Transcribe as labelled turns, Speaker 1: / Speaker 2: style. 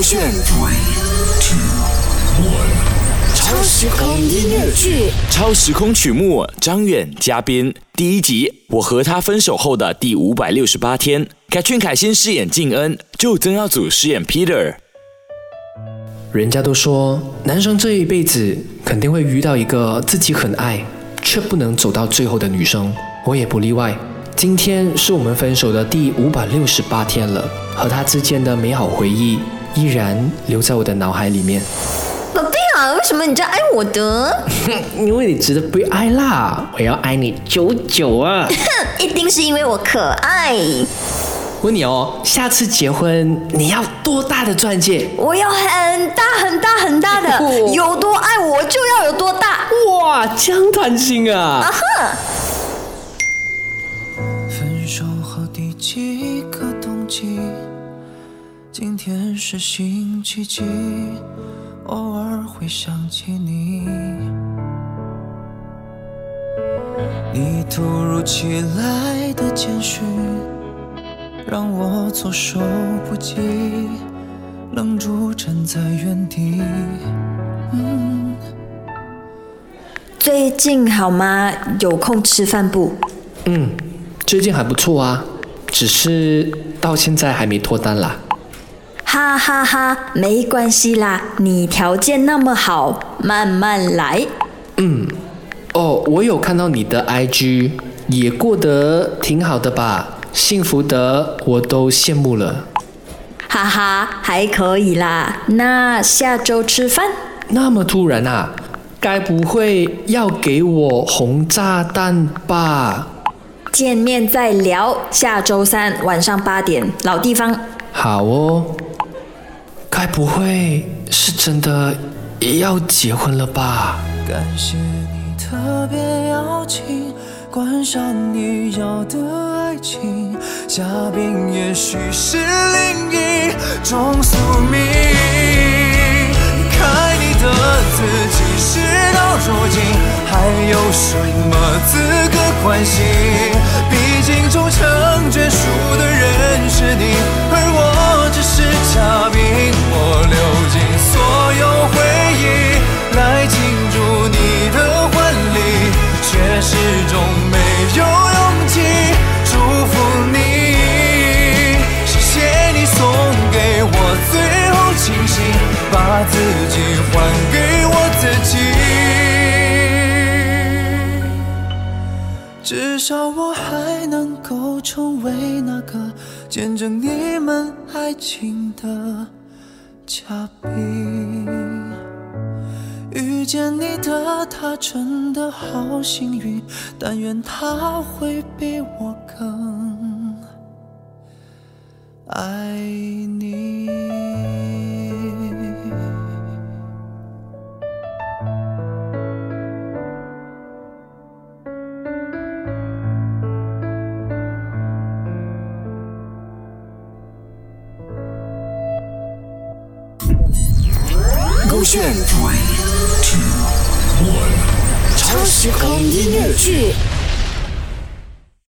Speaker 1: 勾选。超时空音乐剧，
Speaker 2: 超时空曲目，张远嘉宾，第一集，我和他分手后的第五百六十八天，凯俊凯欣饰演静恩，就曾耀祖饰演 Peter。
Speaker 3: 人家都说，男生这一辈子肯定会遇到一个自己很爱却不能走到最后的女生，我也不例外。今天是我们分手的第五百六十八天了，和他之间的美好回忆依然留在我的脑海里面。
Speaker 4: 老弟啊，为什么你这样爱我的？
Speaker 3: 因为你值得被爱啦，我要爱你久久啊！
Speaker 4: 一定是因为我可爱。
Speaker 3: 问你哦，下次结婚你要多大的钻戒？
Speaker 4: 我要很大很大很大的，有多爱我就要有多大。
Speaker 3: 哇，这贪心啊！
Speaker 4: 啊哈！
Speaker 5: 分手后第几个冬季？今天是星期几？偶尔会想起你。你突如其来的简讯，让我措手不及，愣住站在原地。嗯，
Speaker 4: 最近好吗？有空吃饭不？
Speaker 3: 嗯，最近还不错啊，只是到现在还没脱单啦。
Speaker 4: 哈哈哈，没关系啦，你条件那么好，慢慢来。
Speaker 3: 嗯，哦，我有看到你的 IG，也过得挺好的吧？幸福的我都羡慕了。
Speaker 4: 哈哈，还可以啦。那下周吃饭？
Speaker 3: 那么突然啊，该不会要给我红炸弹吧？
Speaker 4: 见面再聊。下周三晚上八点，老地方。
Speaker 3: 好哦。该不会是真的要结婚了吧？
Speaker 5: 感谢你特别邀请，观赏你要的爱情，嘉宾也许是另一种宿命。离开你的自己，事到如今还有什么资格关心？至少我还能够成为那个见证你们爱情的。嘉宾遇见你的他真的好幸运，但愿他会比我更爱
Speaker 1: 勾选。超时空音乐剧。